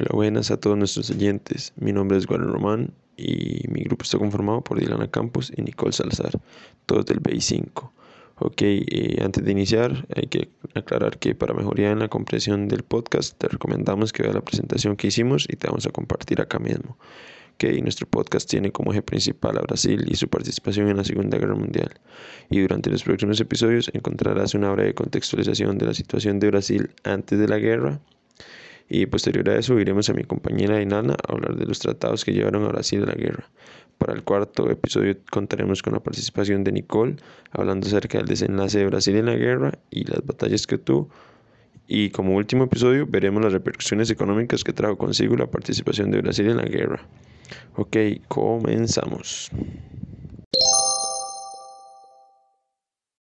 Hola, buenas a todos nuestros oyentes. Mi nombre es Juan Román y mi grupo está conformado por Dilana Campos y Nicole Salazar, todos del BI5. Ok, eh, antes de iniciar hay que aclarar que para mejoría en la comprensión del podcast te recomendamos que veas la presentación que hicimos y te vamos a compartir acá mismo. Ok, nuestro podcast tiene como eje principal a Brasil y su participación en la Segunda Guerra Mundial. Y durante los próximos episodios encontrarás una breve contextualización de la situación de Brasil antes de la guerra y posterior a eso iremos a mi compañera Inana a hablar de los tratados que llevaron a Brasil a la guerra. Para el cuarto episodio contaremos con la participación de Nicole hablando acerca del desenlace de Brasil en la guerra y las batallas que tuvo. Y como último episodio veremos las repercusiones económicas que trajo consigo la participación de Brasil en la guerra. Ok, comenzamos.